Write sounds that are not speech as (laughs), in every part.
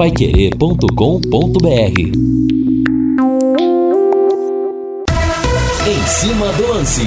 paiquerê.com.br Em cima do lance.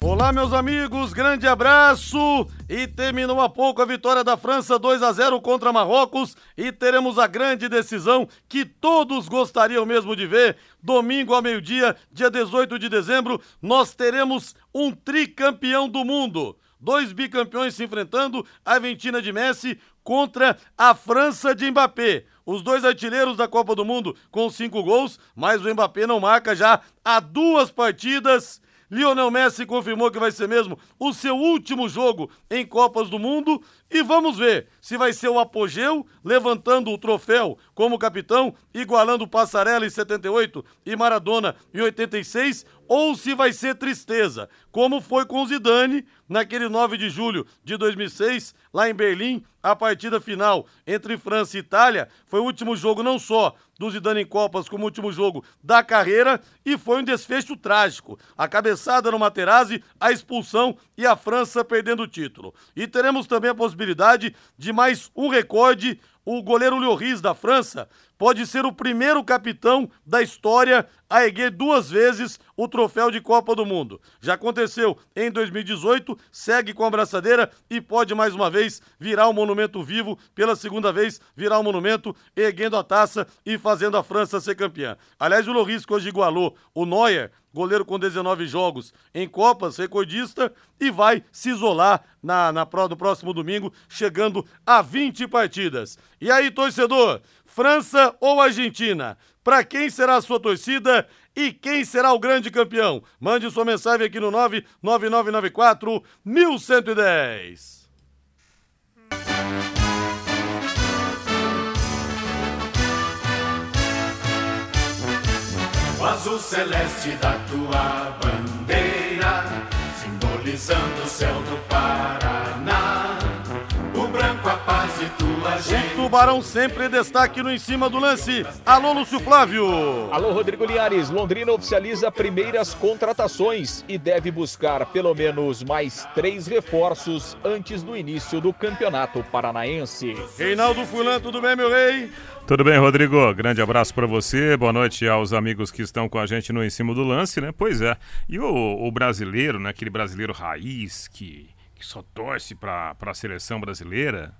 Olá, meus amigos, grande abraço! E terminou há pouco a vitória da França 2 a 0 contra Marrocos e teremos a grande decisão que todos gostariam mesmo de ver. Domingo ao meio-dia, dia 18 de dezembro, nós teremos um tricampeão do mundo. Dois bicampeões se enfrentando, a Argentina de Messi contra a França de Mbappé. Os dois artilheiros da Copa do Mundo com cinco gols, mas o Mbappé não marca já há duas partidas Lionel Messi confirmou que vai ser mesmo o seu último jogo em Copas do Mundo e vamos ver se vai ser o apogeu, levantando o troféu como capitão, igualando Passarella em 78 e Maradona em 86, ou se vai ser tristeza, como foi com Zidane naquele 9 de julho de 2006, lá em Berlim, a partida final entre França e Itália, foi o último jogo não só do Zidane em Copas como último jogo da carreira e foi um desfecho trágico. A cabeçada no Materazzi, a expulsão e a França perdendo o título. E teremos também a possibilidade de mais um recorde o goleiro Lloris da França pode ser o primeiro capitão da história a erguer duas vezes o troféu de Copa do Mundo. Já aconteceu em 2018, segue com a braçadeira e pode mais uma vez virar um monumento vivo, pela segunda vez virar um monumento, erguendo a taça e fazendo a França ser campeã. Aliás, o Lloris que hoje igualou o Neuer goleiro com 19 jogos em Copas, recordista, e vai se isolar na, na, no próximo domingo, chegando a 20 partidas. E aí, torcedor, França ou Argentina? Para quem será a sua torcida e quem será o grande campeão? Mande sua mensagem aqui no 99994 1110. azul celeste da tua bandeira, simbolizando o céu do Paraná. O Tubarão sempre destaque no em cima do lance. Alô, Lúcio Flávio. Alô, Rodrigo Linhares. Londrina oficializa primeiras contratações e deve buscar pelo menos mais três reforços antes do início do Campeonato Paranaense. Reinaldo Fulan, tudo bem, meu rei? Tudo bem, Rodrigo? Grande abraço para você. Boa noite aos amigos que estão com a gente no Em Cima do Lance, né? Pois é. E o, o brasileiro, né? Aquele brasileiro raiz que, que só torce para a seleção brasileira,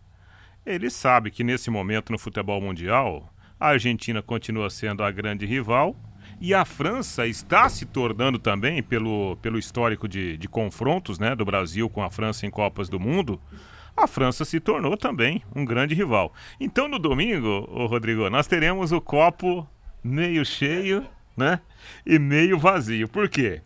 ele sabe que nesse momento no futebol mundial, a Argentina continua sendo a grande rival e a França está se tornando também, pelo, pelo histórico de, de confrontos né, do Brasil com a França em Copas do Mundo, a França se tornou também um grande rival. Então no domingo, ô Rodrigo, nós teremos o copo meio cheio, né? E meio vazio. Por quê?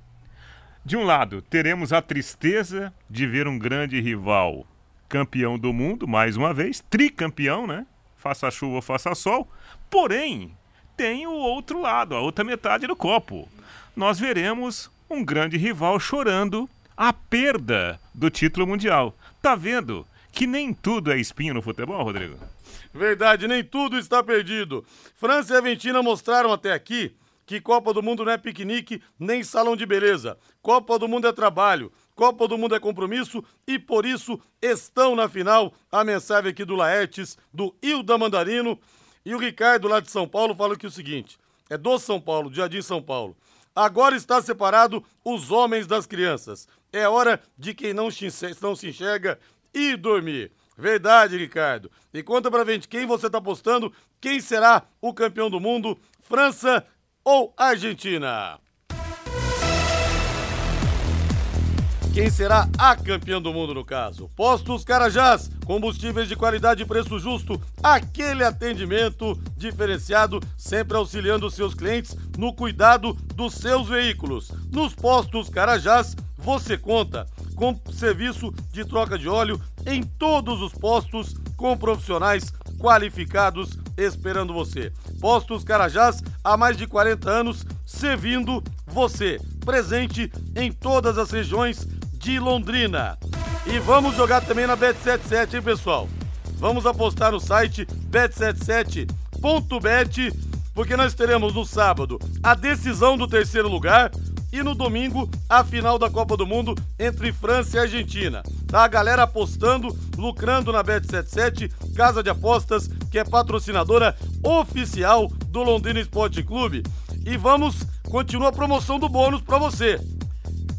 De um lado, teremos a tristeza de ver um grande rival campeão do mundo, mais uma vez, tricampeão, né? Faça chuva ou faça sol. Porém, tem o outro lado, a outra metade do copo. Nós veremos um grande rival chorando a perda do título mundial. Tá vendo? que nem tudo é espinho no futebol, Rodrigo. Verdade, nem tudo está perdido. França e Argentina mostraram até aqui que Copa do Mundo não é piquenique nem salão de beleza. Copa do Mundo é trabalho, Copa do Mundo é compromisso e por isso estão na final. A mensagem aqui do Laertes, do Hilda Mandarino e o Ricardo lá de São Paulo fala que o seguinte: é do São Paulo, Jardim São Paulo. Agora está separado os homens das crianças. É hora de quem não se enxerga e dormir. Verdade, Ricardo. E conta pra gente quem você tá apostando, quem será o campeão do mundo, França ou Argentina? Quem será a campeã do mundo no caso? Postos Carajás, combustíveis de qualidade e preço justo, aquele atendimento diferenciado, sempre auxiliando seus clientes no cuidado dos seus veículos. Nos Postos Carajás, você conta com serviço de troca de óleo em todos os postos com profissionais qualificados esperando você. Postos Carajás há mais de 40 anos servindo você, presente em todas as regiões de Londrina. E vamos jogar também na Bet77, hein, pessoal? Vamos apostar no site bet77.bet, porque nós teremos no sábado a decisão do terceiro lugar e no domingo a final da Copa do Mundo entre França e Argentina. Tá a galera apostando, lucrando na Bet77, casa de apostas que é patrocinadora oficial do Londrina Esporte Clube. E vamos continuar a promoção do bônus para você.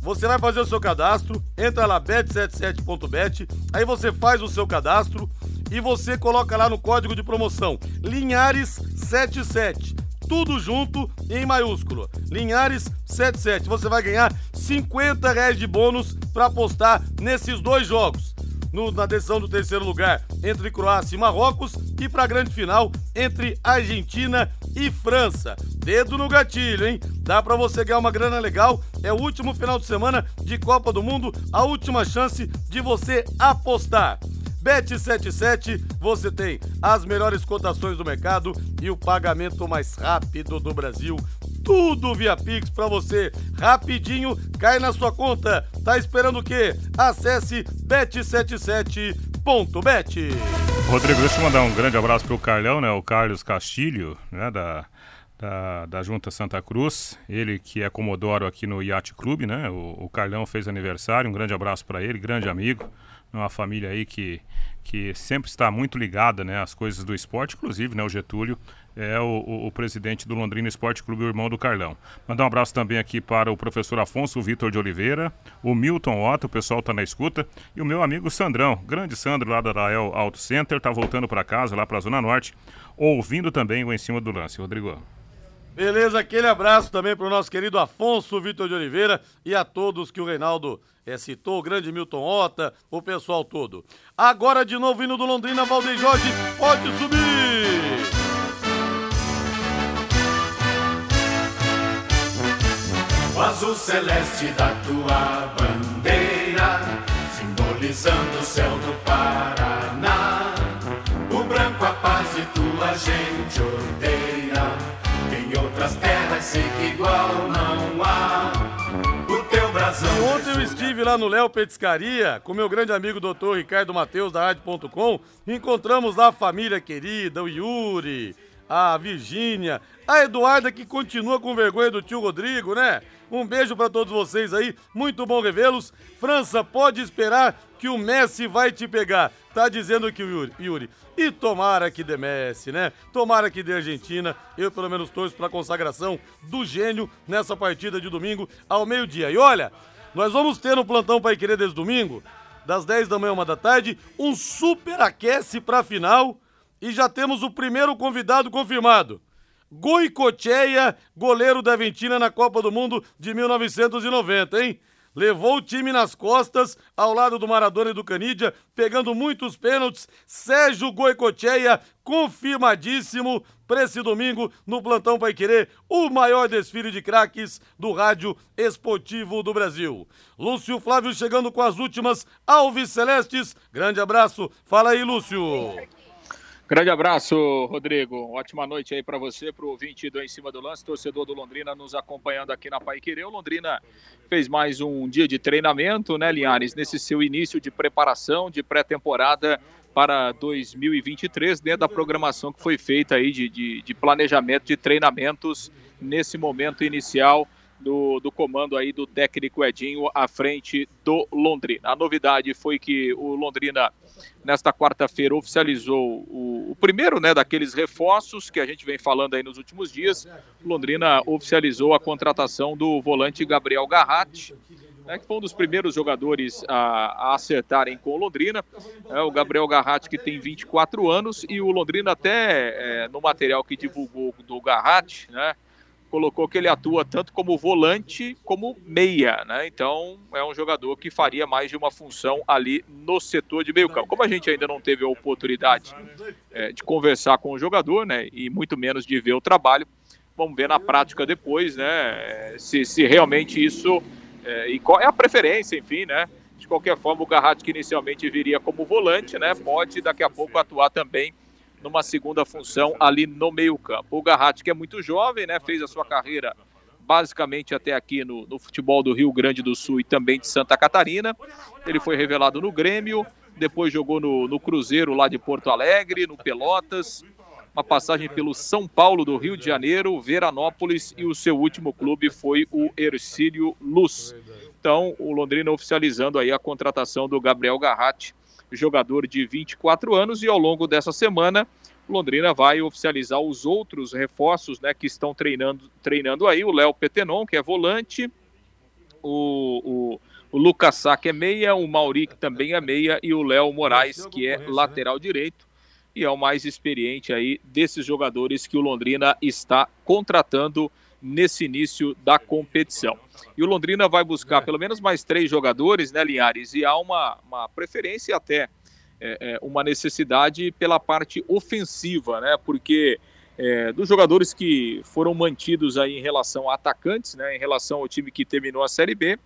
Você vai fazer o seu cadastro, entra lá bet77.bet, aí você faz o seu cadastro e você coloca lá no código de promoção Linhares77. Tudo junto em maiúsculo. Linhares77. Você vai ganhar 50 reais de bônus para apostar nesses dois jogos. No, na decisão do terceiro lugar entre Croácia e Marrocos e para a grande final entre Argentina e França. Dedo no gatilho, hein? Dá para você ganhar uma grana legal. É o último final de semana de Copa do Mundo, a última chance de você apostar. Bet77, você tem as melhores cotações do mercado e o pagamento mais rápido do Brasil. Tudo via Pix para você, rapidinho, cai na sua conta. Tá esperando o quê? Acesse bet77.bet. Rodrigo, deixa eu mandar um grande abraço pro Carlão, né? O Carlos Castilho, né? Da, da, da Junta Santa Cruz. Ele que é comodoro aqui no Yacht Clube, né? O, o Carlão fez aniversário. Um grande abraço para ele, grande amigo. Uma família aí que, que sempre está muito ligada né, às coisas do esporte, inclusive né, o Getúlio é o, o, o, presidente do Londrina Esporte Clube, o irmão do Carlão. Mandar um abraço também aqui para o professor Afonso Vitor de Oliveira, o Milton Otto, o pessoal está na escuta, e o meu amigo Sandrão, grande Sandro lá da Rael Auto Center, está voltando para casa, lá para a Zona Norte, ouvindo também o Em Cima do Lance. Rodrigo. Beleza, aquele abraço também para o nosso querido Afonso Vitor de Oliveira e a todos que o Reinaldo é, citou, o grande Milton Ota, o pessoal todo. Agora de novo indo do Londrina, Valdeir Jorge, pode subir! O azul celeste da tua bandeira, simbolizando o céu do Paraná. O branco a paz e tua gente odeia. Que igual não há. O teu brasão. E ontem eu estive lá no Léo Petiscaria com meu grande amigo doutor Ricardo Mateus da Rádio.com. Encontramos lá a família querida, o Yuri, a Virgínia, a Eduarda que continua com vergonha do tio Rodrigo, né? Um beijo para todos vocês aí, muito bom revê-los. França, pode esperar que o Messi vai te pegar. Tá dizendo que o Yuri. Yuri. E tomara que dê Messi, né? Tomara que dê Argentina. Eu pelo menos torço para a consagração do gênio nessa partida de domingo ao meio-dia. E olha, nós vamos ter no plantão Pai Querer desde domingo, das 10 da manhã, uma da tarde, um super aquece para a final e já temos o primeiro convidado confirmado. Goicocheia, goleiro da Argentina na Copa do Mundo de 1990, hein? Levou o time nas costas, ao lado do Maradona e do Canidia, pegando muitos pênaltis. Sérgio Goicocheia, confirmadíssimo para esse domingo no Plantão Pai Querer, o maior desfile de craques do rádio esportivo do Brasil. Lúcio Flávio chegando com as últimas Alves Celestes. Grande abraço. Fala aí, Lúcio. Grande abraço, Rodrigo. Ótima noite aí para você, para o ouvinte do Em Cima do Lance, torcedor do Londrina nos acompanhando aqui na Pai Londrina fez mais um dia de treinamento, né, Linhares? Nesse seu início de preparação, de pré-temporada para 2023, dentro da programação que foi feita aí de, de, de planejamento de treinamentos nesse momento inicial do, do, comando aí do técnico Edinho à frente do Londrina. A novidade foi que o Londrina nesta quarta-feira oficializou o, o, primeiro né, daqueles reforços que a gente vem falando aí nos últimos dias. Londrina oficializou a contratação do volante Gabriel Garratti, né, que foi um dos primeiros jogadores a, a acertarem com o Londrina. É, o Gabriel Garratti, que tem 24 anos, e o Londrina, até é, no material que divulgou do Garratti, né, colocou que ele atua tanto como volante como meia, né? Então é um jogador que faria mais de uma função ali no setor de meio campo. Como a gente ainda não teve a oportunidade é, de conversar com o jogador, né? E muito menos de ver o trabalho, vamos ver na prática depois, né? Se, se realmente isso é, e qual é a preferência, enfim, né? De qualquer forma, o Garratti que inicialmente viria como volante, né? Pode daqui a pouco atuar também numa segunda função ali no meio-campo. O Garratti, que é muito jovem, né, fez a sua carreira basicamente até aqui no, no, futebol do Rio Grande do Sul e também de Santa Catarina. Ele foi revelado no Grêmio, depois jogou no, no Cruzeiro lá de Porto Alegre, no Pelotas, uma passagem pelo São Paulo do Rio de Janeiro, Veranópolis e o seu último clube foi o Ercílio Luz. Então, o Londrina oficializando aí a contratação do Gabriel Garratti, jogador de 24 anos, e ao longo dessa semana, Londrina vai oficializar os outros reforços né, que estão treinando, treinando aí, o Léo Petenon, que é volante, o, o, o Lucas Sá, que é meia, o Mauri, que também é meia, e o Léo Moraes, que é lateral direito. E é o mais experiente aí desses jogadores que o Londrina está contratando nesse início da competição. E o Londrina vai buscar pelo menos mais três jogadores, né, Linhares? E há uma, uma preferência até, é, é, uma necessidade pela parte ofensiva, né? Porque é, dos jogadores que foram mantidos aí em relação a atacantes, né, em relação ao time que terminou a Série B,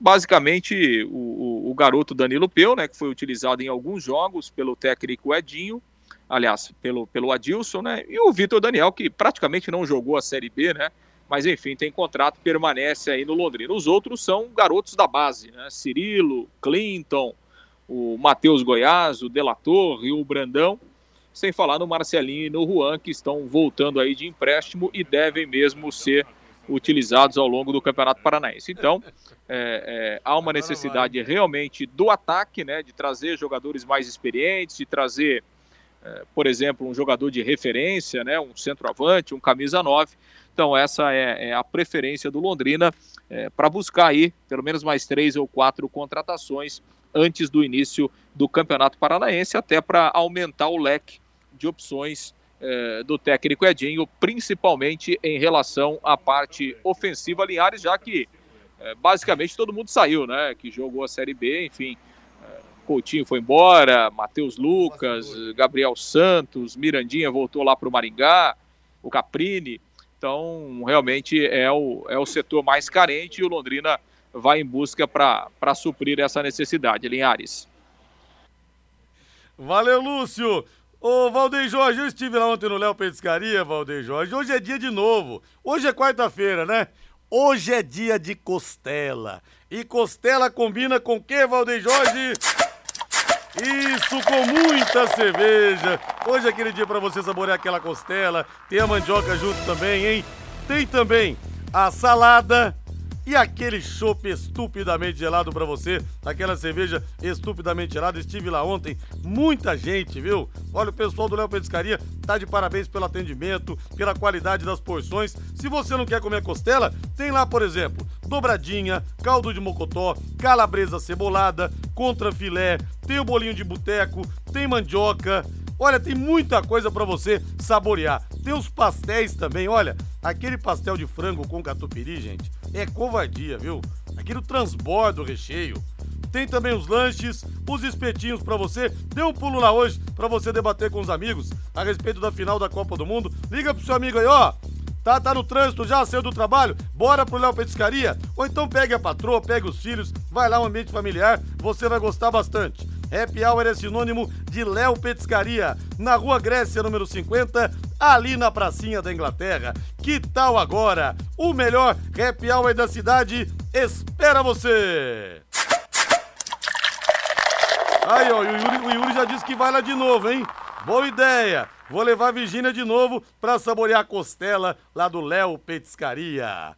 basicamente o, o, o, garoto Danilo Peu, né, que foi utilizado em alguns jogos pelo técnico Edinho, aliás, pelo, pelo Adilson, né, e o Vitor Daniel, que praticamente não jogou a Série B, né, mas enfim, tem contrato, permanece aí no Londrina. Os outros são garotos da base, né, Cirilo, Clinton, o Matheus Goiás, o Delator e o Brandão, sem falar no Marcelinho e no Juan, que estão voltando aí de empréstimo e devem mesmo ser utilizados ao longo do Campeonato Paranaense. Então, (laughs) é, é, há uma necessidade realmente do ataque, né, de trazer jogadores mais experientes, de trazer, por exemplo, um jogador de referência, né, um centroavante, um camisa 9. Então, essa é, é a preferência do Londrina é, para buscar aí pelo menos mais três ou quatro contratações antes do início do Campeonato Paranaense, até para aumentar o leque de opções é, do técnico Edinho, principalmente em relação à parte ofensiva Linhares, já que é, basicamente todo mundo saiu, né? Que jogou a Série B, enfim. Coutinho foi embora, Matheus Lucas, Gabriel Santos, Mirandinha voltou lá para o Maringá, o Caprini. Então, realmente é o, é o setor mais carente e o Londrina vai em busca para suprir essa necessidade. Linhares. Valeu, Lúcio! Ô, Valdeir Jorge, eu estive lá ontem no Léo Petiscaria, Valdeir Jorge. Hoje é dia de novo. Hoje é quarta-feira, né? Hoje é dia de costela. E costela combina com o que, Valdeir Jorge? Isso, com muita cerveja. Hoje é aquele dia para você saborear aquela costela. Tem a mandioca junto também, hein? Tem também a salada e aquele chopp estupidamente gelado para você, aquela cerveja estupidamente gelada. Estive lá ontem, muita gente, viu? Olha, o pessoal do Léo Petiscaria tá de parabéns pelo atendimento, pela qualidade das porções. Se você não quer comer costela, tem lá, por exemplo, dobradinha, caldo de mocotó, calabresa cebolada, contra filé, tem o bolinho de boteco, tem mandioca. Olha, tem muita coisa para você saborear. Tem os pastéis também, olha, aquele pastel de frango com catupiry, gente, é covardia, viu? Aquilo transborda o recheio. Tem também os lanches, os espetinhos para você. Dê um pulo lá hoje para você debater com os amigos a respeito da final da Copa do Mundo. Liga pro seu amigo aí, ó. Tá, tá no trânsito já, saiu do trabalho? Bora pro Léo Petiscaria? Ou então pegue a patroa, pegue os filhos, vai lá um ambiente familiar, você vai gostar bastante. Happy Hour é sinônimo de Léo Petiscaria, na Rua Grécia, número 50, ali na pracinha da Inglaterra. Que tal agora? O melhor Happy Hour da cidade espera você! Aí, ó, o Yuri, o Yuri já disse que vai lá de novo, hein? Boa ideia! Vou levar a Virgínia de novo para saborear a costela lá do Léo Petiscaria.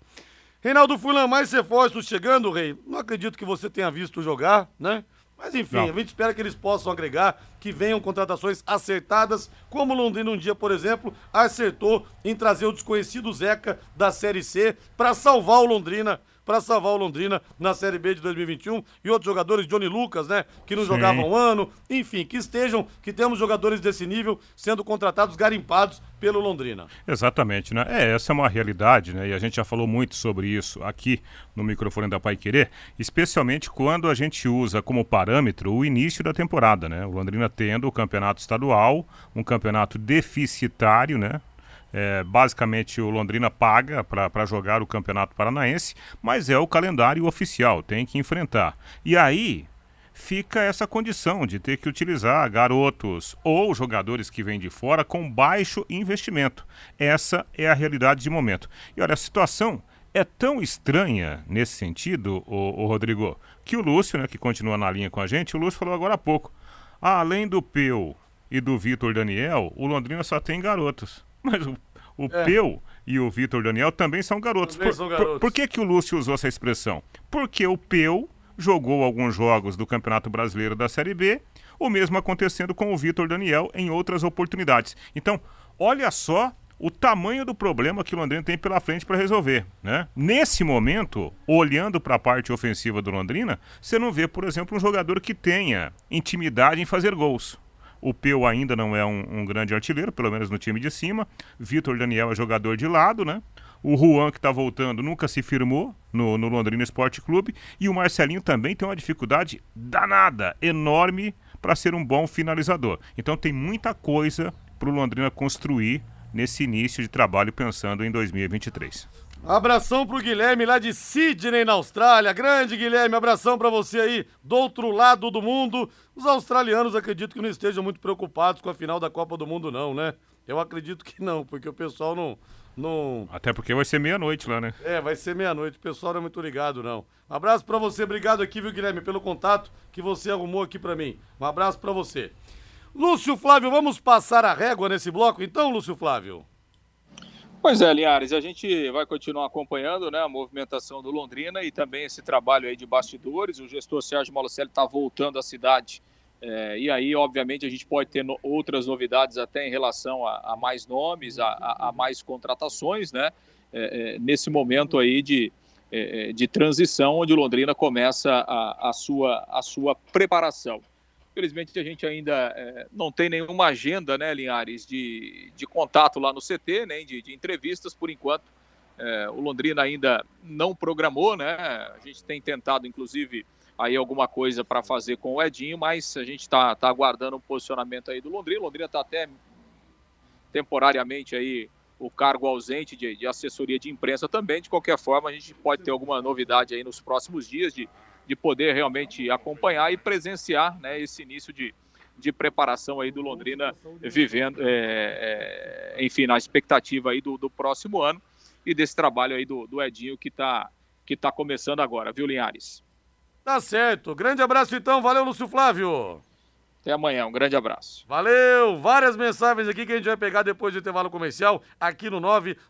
Reinaldo Fulan, mais reforços chegando, Rei? Não acredito que você tenha visto jogar, né? Mas enfim, Não. a gente espera que eles possam agregar, que venham contratações acertadas, como o Londrina um dia, por exemplo, acertou em trazer o desconhecido Zeca da Série C para salvar o Londrina para salvar o Londrina na Série B de 2021 e outros jogadores, Johnny Lucas, né, que não Sim. jogavam um ano, enfim, que estejam, que temos jogadores desse nível sendo contratados, garimpados pelo Londrina. Exatamente, né? É, essa é uma realidade, né? E a gente já falou muito sobre isso aqui no microfone da Pai Querer, especialmente quando a gente usa como parâmetro o início da temporada, né? O Londrina tendo o campeonato estadual, um campeonato deficitário, né? É, basicamente o Londrina paga para jogar o Campeonato Paranaense, mas é o calendário oficial, tem que enfrentar. E aí fica essa condição de ter que utilizar garotos ou jogadores que vêm de fora com baixo investimento. Essa é a realidade de momento. E olha, a situação é tão estranha nesse sentido, o, Rodrigo, que o Lúcio, né, que continua na linha com a gente, o Lúcio falou agora há pouco. Além do Peu e do Vitor Daniel, o Londrina só tem garotos. Mas o, o É. Peu e o Vitor Daniel também são garotos. Também Por, são por- garotos. por que, que o Lúcio usou essa expressão? Porque o Peu jogou alguns jogos do Campeonato Brasileiro da Série B, o mesmo acontecendo com o Vitor Daniel em outras oportunidades. Então, olha só o tamanho do problema que o Londrina tem pela frente para resolver, né? Nesse momento, olhando para a parte ofensiva do Londrina, você não vê, por exemplo, um jogador que tenha intimidade em fazer gols. O Peu ainda não é um, um grande artilheiro, pelo menos no time de cima. Vitor Daniel é jogador de lado, né? O Juan, que está voltando, nunca se firmou no, no Londrina Esporte Clube. E o Marcelinho também tem uma dificuldade danada, enorme, para ser um bom finalizador. Então tem muita coisa para o Londrina construir nesse início de trabalho pensando em 2023. Abração pro Guilherme lá de Sydney, na Austrália. Grande Guilherme, abração pra você aí do outro lado do mundo. Os australianos acredito que não estejam muito preocupados com a final da Copa do Mundo, não, né? Eu acredito que não, porque o pessoal não. não... Até porque vai ser meia-noite lá, né? É, vai ser meia-noite, o pessoal não é muito ligado, não. Abraço pra você, obrigado aqui, viu, Guilherme, pelo contato que você arrumou aqui pra mim. Um abraço pra você. Lúcio Flávio, vamos passar a régua nesse bloco então, Lúcio Flávio? Pois é, Linhares, a gente vai continuar acompanhando né, a movimentação do Londrina e também esse trabalho aí de bastidores. O gestor Sérgio Malocelli está voltando à cidade é, e aí, obviamente, a gente pode ter no- outras novidades até em relação a, a mais nomes, a, a- a mais contratações, né? é, é, nesse momento aí de, é, é, de transição, onde Londrina começa a sua, a sua preparação. Infelizmente, a gente ainda é, não tem nenhuma agenda, né, Linhares, de, de contato lá no CT, nem de, de entrevistas, por enquanto. É, o Londrina ainda não programou, né? A gente tem tentado, inclusive, aí alguma coisa para fazer com o Edinho, mas a gente está tá aguardando um posicionamento aí do Londrina. O Londrina está até temporariamente aí o cargo ausente de, de assessoria de imprensa também. De qualquer forma, a gente pode ter alguma novidade aí nos próximos dias de, de poder realmente acompanhar e presenciar né, esse início de, de preparação aí do Londrina vivendo, é, é, enfim, na expectativa aí do, do próximo ano e desse trabalho aí do, do Edinho que está que tá começando agora, viu, Linhares? Tá certo. Grande abraço então, valeu, Lúcio Flávio. Até amanhã, um grande abraço. Valeu! Várias mensagens aqui que a gente vai pegar depois do intervalo comercial, aqui no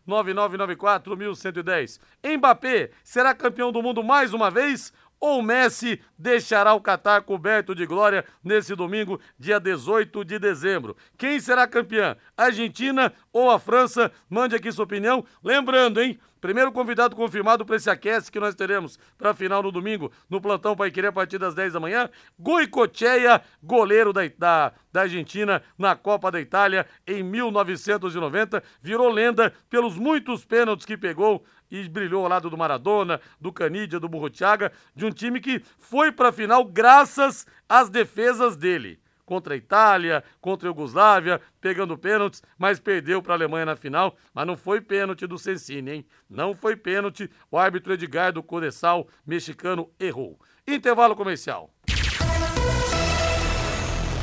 99994-1110. Mbappé será campeão do mundo mais uma vez? Ou Messi deixará o Catar coberto de glória nesse domingo, dia 18 de dezembro? Quem será campeã? Argentina ou a França? Mande aqui sua opinião. Lembrando, hein? Primeiro convidado confirmado para esse aquece que nós teremos para a final no domingo, no plantão Pai Querer a partir das 10 da manhã. Goicocheia, goleiro da, da, da Argentina na Copa da Itália em 1990, virou lenda pelos muitos pênaltis que pegou e brilhou ao lado do Maradona, do Canidia, do Burruchaga, de um time que foi para a final graças às defesas dele contra a Itália, contra a Iugoslávia, pegando pênaltis, mas perdeu para a Alemanha na final. Mas não foi pênalti do Sensini, hein? Não foi pênalti. O árbitro Edgar do Codessal, mexicano, errou. Intervalo comercial.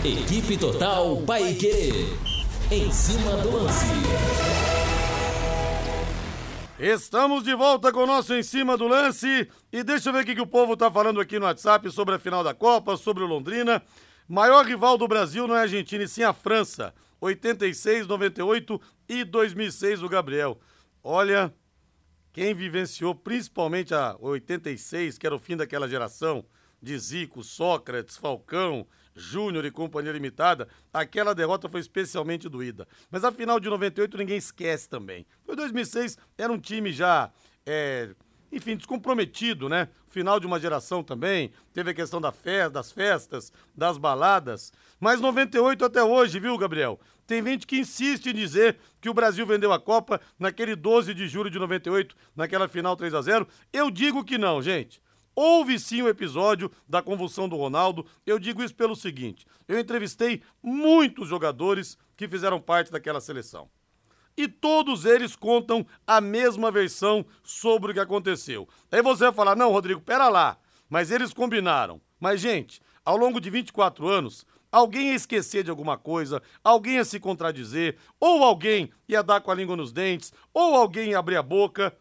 Equipe Total Paique. Em cima do lance. Estamos de volta com o nosso Em Cima do Lance. E deixa eu ver o que, o povo tá falando aqui no WhatsApp sobre a final da Copa, sobre o Londrina. Maior rival do Brasil não é a Argentina, e sim a França. 86, 98 e 2006 o Gabriel. Olha, quem vivenciou principalmente a 86, que era o fim daquela geração, de Zico, Sócrates, Falcão, Júnior e Companhia Limitada, aquela derrota foi especialmente doída. Mas a final de 98 ninguém esquece também. Foi 2006, era um time já, é, enfim, descomprometido, né? Final de uma geração também, teve a questão da festa, das festas, das baladas. Mas 98 até hoje, viu, Gabriel? Tem gente que insiste em dizer que o Brasil vendeu a Copa naquele 12 de julho de 98, naquela final 3 a 0 Eu digo que não, gente. Houve sim o episódio da convulsão do Ronaldo. Eu digo isso pelo seguinte: eu entrevistei muitos jogadores que fizeram parte daquela seleção. E todos eles contam a mesma versão sobre o que aconteceu. Aí você vai falar: não, Rodrigo, pera lá. Mas eles combinaram. Mas, gente, ao longo de 24 anos, alguém ia esquecer de alguma coisa, alguém ia se contradizer, ou alguém ia dar com a língua nos dentes, ou alguém ia abrir a boca.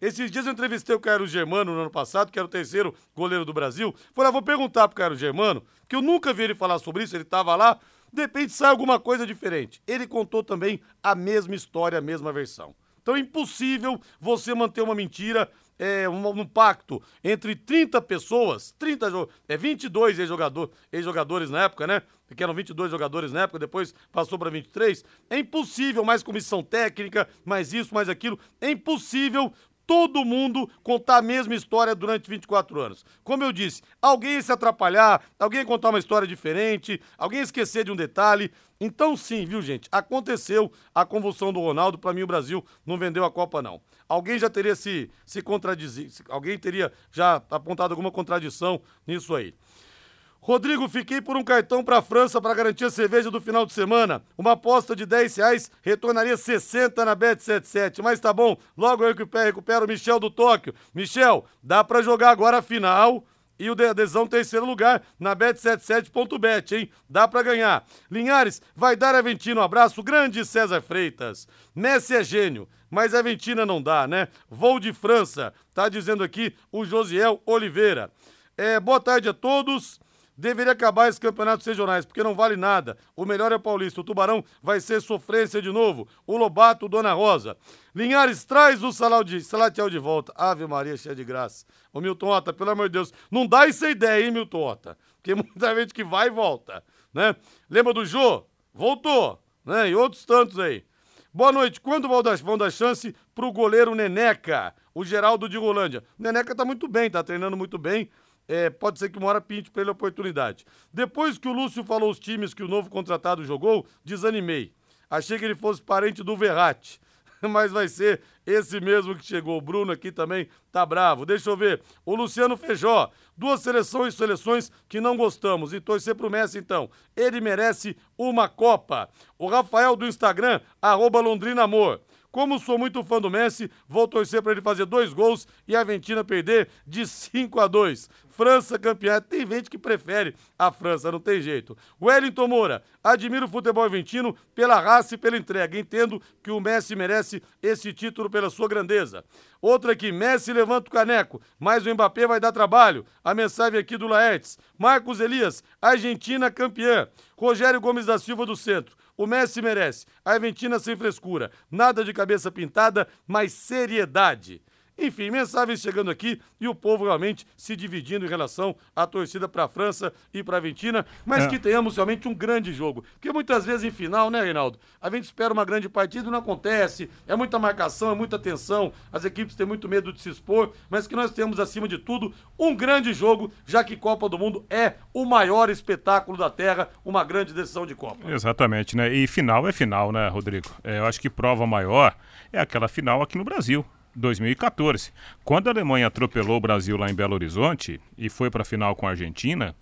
Esses dias eu entrevistei o Cairo Germano no ano passado, que era o terceiro goleiro do Brasil. Falei, ah, vou perguntar pro Cairo Germano, que eu nunca vi ele falar sobre isso, ele tava lá. De repente sai alguma coisa diferente. Ele contou também a mesma história, a mesma versão. Então é impossível você manter uma mentira é, um, um, pacto entre 30 pessoas, 30, é 22 ex-jogador, ex-jogadores na época, né? Que eram 22 jogadores na época, depois passou para 23. É impossível, mais comissão técnica, mais isso, mais aquilo. É impossível todo mundo contar a mesma história durante 24 anos. Como eu disse, alguém se atrapalhar, alguém contar uma história diferente, alguém esquecer de um detalhe. Então, sim, viu, gente? Aconteceu a convulsão do Ronaldo. Para mim, o Brasil não vendeu a Copa, não. Alguém já teria se, se contradizido, alguém teria já apontado alguma contradição nisso aí. Rodrigo, fiquei por um cartão para a França para garantir a cerveja do final de semana. Uma aposta de 10 reais retornaria 60 na Bet77. Mas tá bom, logo eu recupero o Michel do Tóquio. Michel, dá para jogar agora a final e o de adesão terceiro lugar na bet77.bet, hein? Dá para ganhar. Linhares, vai dar Aventino um abraço grande, César Freitas. Messi é gênio, mas a Aventina não dá, né? Voo de França, tá dizendo aqui o Josiel Oliveira. É, boa tarde a todos. Deveria acabar esses campeonatos regionais, porque não vale nada. O melhor é o Paulista. O Tubarão vai ser sofrência de novo. O Lobato, Dona Rosa. Linhares, traz o Salatiel de volta. Ave Maria, cheia de graça. Ô Milton Ota, pelo amor de Deus, não dá essa ideia, hein, Milton Ota? Porque (laughs) muita gente que vai e volta, né? Lembra do Jô? Voltou, né? E outros tantos aí. Boa noite. Quando vão dar chance pro goleiro Neneca, o Geraldo de Rolândia? O Neneca tá muito bem, tá treinando muito bem é, pode ser que uma hora pinte para ele a oportunidade. Depois que o Lúcio falou os times que o novo contratado jogou, desanimei. Achei que ele fosse parente do Verratti. (laughs) Mas vai ser esse mesmo que chegou. O Bruno aqui também tá bravo. Deixa eu ver. O Luciano Feijó. Duas seleções, seleções que não gostamos. E torcer pro Messi, então. Ele merece uma Copa. O Rafael do Instagram, arroba Londrina Amor. Como sou muito fã do Messi, vou torcer para ele fazer dois gols e a Argentina perder de 5 a 2. França campeã. Tem gente que prefere a França, não tem jeito. Wellington Moura, admiro o futebol argentino pela raça e pela entrega. Entendo que o Messi merece esse título pela sua grandeza. Outra aqui, Messi levanta o caneco, mas o Mbappé vai dar trabalho. A mensagem aqui do Laertes. Marcos Elias, Argentina campeã. Rogério Gomes da Silva do Centro. O Messi merece. A Argentina sem frescura. Nada de cabeça pintada, mas seriedade. Enfim, mensagens chegando aqui e o povo realmente se dividindo em relação à torcida para a França e para a Argentina, mas é. que tenhamos realmente um grande jogo. Porque muitas vezes em final, né, Reinaldo? A gente espera uma grande partida e não acontece. É muita marcação, é muita tensão, as equipes têm muito medo de se expor, mas que nós temos, acima de tudo, um grande jogo, já que Copa do Mundo é o maior espetáculo da Terra, uma grande decisão de Copa. Exatamente, né? E final é final, né, Rodrigo? É, eu acho que prova maior é aquela final aqui no Brasil. 2014. Quando a Alemanha atropelou o Brasil lá em Belo Horizonte e foi para a final com a Argentina,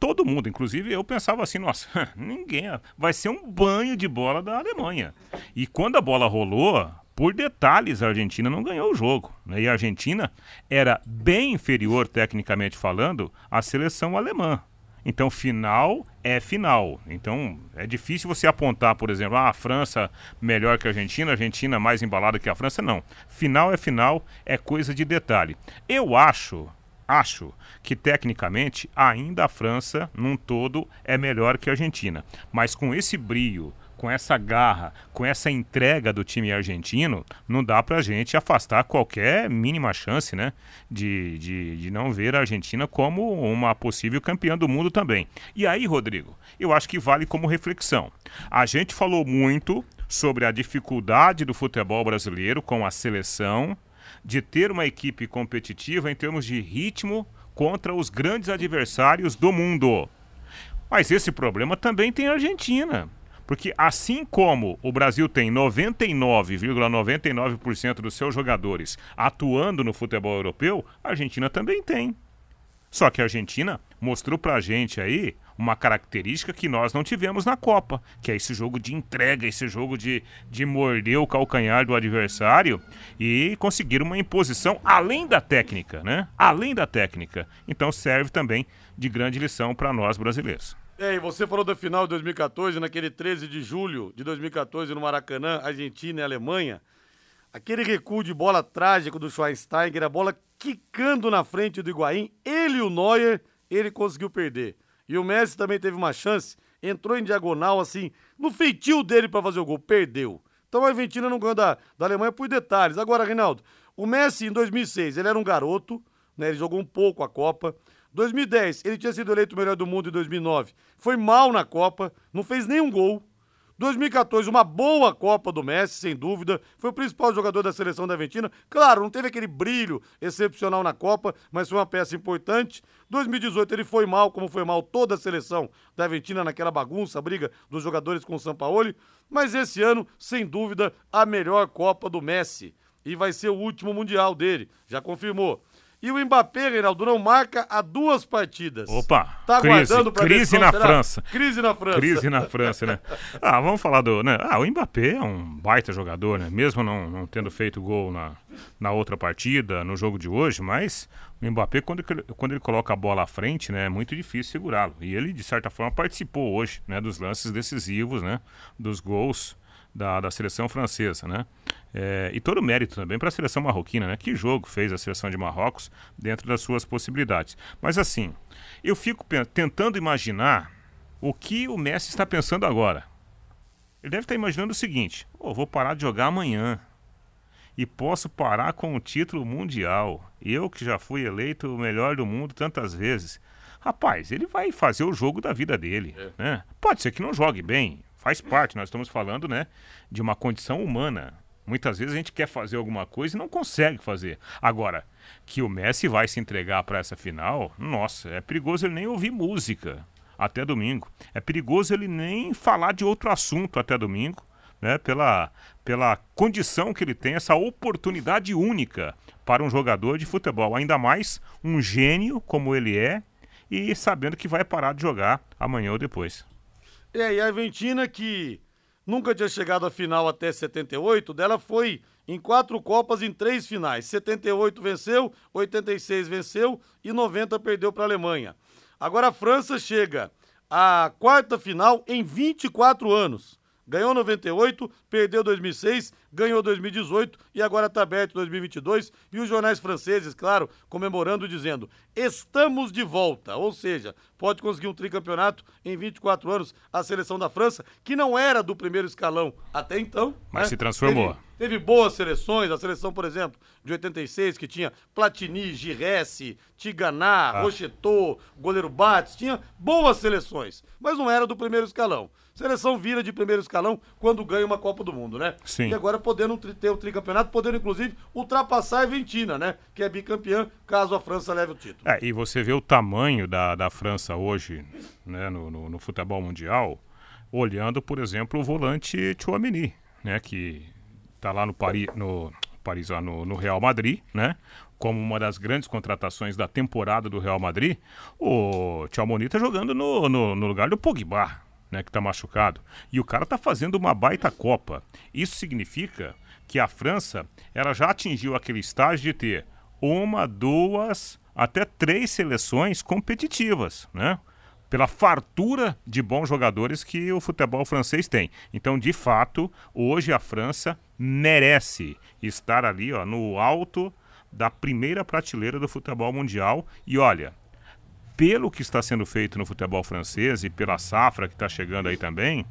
todo mundo, inclusive eu pensava assim, nossa, (laughs) ninguém, vai ser um banho de bola da Alemanha. E quando a bola rolou, por detalhes a Argentina não ganhou o jogo. Né? E a Argentina era bem inferior, tecnicamente falando, à seleção alemã. Então, final é final. Então, é difícil você apontar, por exemplo, ah, a França melhor que a Argentina, a Argentina mais embalada que a França. Não. Final é final, é coisa de detalhe. Eu acho, acho que tecnicamente ainda a França, num todo, é melhor que a Argentina. Mas com esse brio com essa garra, com essa entrega do time argentino, não dá pra gente afastar qualquer mínima chance, né? De, de, de não ver a Argentina como uma possível campeã do mundo também. E aí, Rodrigo, eu acho que vale como reflexão. A gente falou muito sobre a dificuldade do futebol brasileiro com a seleção, de ter uma equipe competitiva em termos de ritmo contra os grandes adversários do mundo. Mas esse problema também tem a Argentina. Porque assim como o Brasil tem 99,99% ,99 dos seus jogadores atuando no futebol europeu, a Argentina também tem. Só que a Argentina mostrou pra gente aí uma característica que nós não tivemos na Copa, que é esse jogo de entrega, esse jogo de, de morder o calcanhar do adversário e conseguir uma imposição além da técnica, né? Além da técnica. Então serve também de grande lição para nós brasileiros. É, e você falou da final de 2014, naquele 13 de julho de 2014 no Maracanã, Argentina e Alemanha. Aquele recuo de bola trágico do Schweinsteiger, a bola quicando na frente do Higuaín, ele e o Neuer, ele conseguiu perder. E o Messi também teve uma chance, entrou em diagonal, assim, no feitio dele para fazer o gol, perdeu. Então a Argentina não ganhou da, da Alemanha por detalhes. Agora, Reinaldo, o Messi em 2006, ele era um garoto, né? Ele jogou um pouco a Copa. 2010, ele tinha sido eleito o melhor do mundo em 2009. Foi mal na Copa, não fez nenhum gol. 2014, uma boa Copa do Messi, sem dúvida. Foi o principal jogador da seleção da Argentina. Claro, não teve aquele brilho excepcional na Copa, mas foi uma peça importante. 2018 ele foi mal, como foi mal toda a seleção da Argentina naquela bagunça, briga dos jogadores com o Sampaoli. Mas esse ano, sem dúvida, a melhor Copa do Messi. E vai ser o último Mundial dele, já confirmou. E o Mbappé, Reinaldo, não marca há duas partidas. Opa! Tá crise, aguardando pra Crise na será? França. Crise na França. Crise na França, né? (laughs) ah, vamos falar do. Né? Ah, o Mbappé é um baita jogador, né? Mesmo não, não tendo feito gol na, na outra partida, no jogo de hoje, mas o Mbappé, quando, quando ele coloca a bola à frente, né, é muito difícil segurá-lo. E ele, de certa forma, participou hoje, né, dos lances decisivos, né? Dos gols da, da seleção francesa, né? É, e todo o mérito também para a seleção marroquina, né? Que jogo fez a seleção de Marrocos dentro das suas possibilidades. Mas assim, eu fico tentando imaginar o que o Messi está pensando agora. Ele deve estar imaginando o seguinte: oh, vou parar de jogar amanhã e posso parar com o título mundial. Eu que já fui eleito o melhor do mundo tantas vezes. Rapaz, ele vai fazer o jogo da vida dele. É. Né? Pode ser que não jogue bem, faz parte. Nós estamos falando, né, de uma condição humana. Muitas vezes a gente quer fazer alguma coisa e não consegue fazer. Agora, que o Messi vai se entregar para essa final, nossa, é perigoso ele nem ouvir música até domingo. É perigoso ele nem falar de outro assunto até domingo, né? Pela, pela condição que ele tem, essa oportunidade única para um jogador de futebol, ainda mais um gênio como ele é e sabendo que vai parar de jogar amanhã ou depois. É, e a Argentina que nunca tinha chegado à final até 78, dela foi em quatro Copas em três finais. 78 venceu, 86 venceu e 90 perdeu para a Alemanha. Agora a França chega à quarta final em 24 anos. Ganhou 98, perdeu 2006, ganhou 2018 e agora está aberto 2022. E os jornais franceses, claro, comemorando, dizendo: estamos de volta. Ou seja, pode conseguir um tricampeonato em 24 anos a seleção da França, que não era do primeiro escalão até então. Mas né? se transformou. Teve, teve, boas seleções, a seleção, por exemplo, de 86, que tinha Platini, Giresse, Tiganá, ah. Goleiro Bates, tinha boas seleções, mas não era do primeiro escalão. Seleção vira de primeiro escalão quando ganha uma Copa do Mundo, né? Sim. E agora podendo ter o tricampeonato, podendo inclusive ultrapassar a Argentina, né? Que é bicampeã, caso a França leve o título. É, e você vê o tamanho da, da França hoje, né, no, no, no futebol mundial, olhando, por exemplo, o volante Chouameni, né? Que tá lá no Paris, no, Paris lá no, no Real Madrid, né? como uma das grandes contratações da temporada do Real Madrid, o Tchouamoni tá jogando no, no, no, lugar do Pogba, né, que está machucado. E o cara está fazendo uma baita Copa. Isso significa que a França ela já atingiu aquele estágio de ter uma, duas, até três seleções competitivas, né? Pela fartura de bons jogadores que o futebol francês tem. Então, de fato, hoje a França merece estar ali ó, no alto da primeira prateleira do futebol mundial. E olha, pelo que está sendo feito no futebol francês e pela safra que está chegando aí também,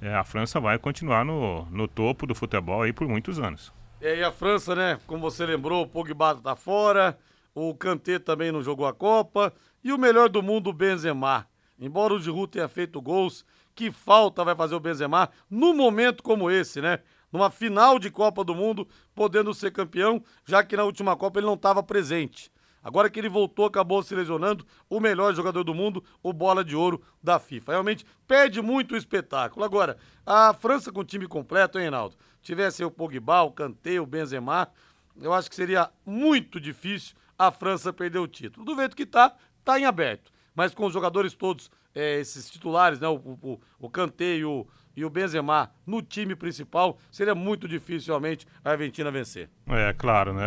é, a França vai continuar no, no topo do futebol aí por muitos anos. É, e a França, né? Como você lembrou, o Pogba tá fora, o Kanté também não jogou a Copa e o melhor do mundo, o Benzema. Embora o Giroud tenha feito gols, que falta vai fazer o Benzema num momento como esse, né? Numa final de Copa do Mundo, podendo ser campeão, já que na última Copa ele não estava presente. Agora que ele voltou, acabou se lesionando, o melhor jogador do mundo, o bola de ouro da FIFA. Realmente perde muito o espetáculo. Agora, a França com time completo, hein, Reinaldo? Tivesse o Pogba, o Kanté, o Benzema, eu acho que seria muito difícil a França perder o título. Do jeito que tá, tá em aberto. Mas com os jogadores todos, é, esses titulares, né, o, o, o e o, e o Benzema no time principal, seria muito difícil realmente a Argentina vencer. É, claro, né?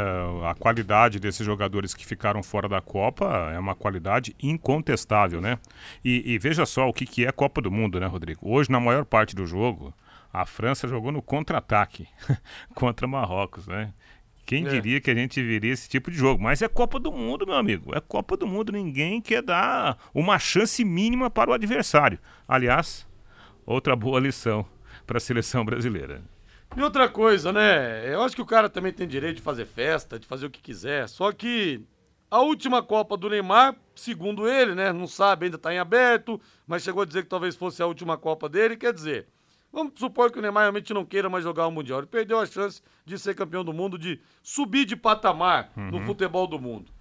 A qualidade desses jogadores que ficaram fora da Copa é uma qualidade incontestável, né? E, e veja só o que, que é Copa do Mundo, né, Rodrigo? Hoje, na maior parte do jogo, a França jogou no contra-ataque (laughs) contra Marrocos, né? Quem é. diria que a gente viria esse tipo de jogo? Mas é Copa do Mundo, meu amigo. É Copa do Mundo. Ninguém quer dar uma chance mínima para o adversário. Aliás, outra boa lição para a seleção brasileira. E outra coisa, né? Eu acho que o cara também tem direito de fazer festa, de fazer o que quiser. Só que a última Copa do Neymar, segundo ele, né? Não sabe, ainda tá em aberto, mas chegou a dizer que talvez fosse a última Copa dele. Quer dizer, vamos supor que o Neymar realmente não queira mais jogar o Mundial. Ele perdeu a chance de ser campeão do mundo, de subir de patamar uhum. no futebol do mundo.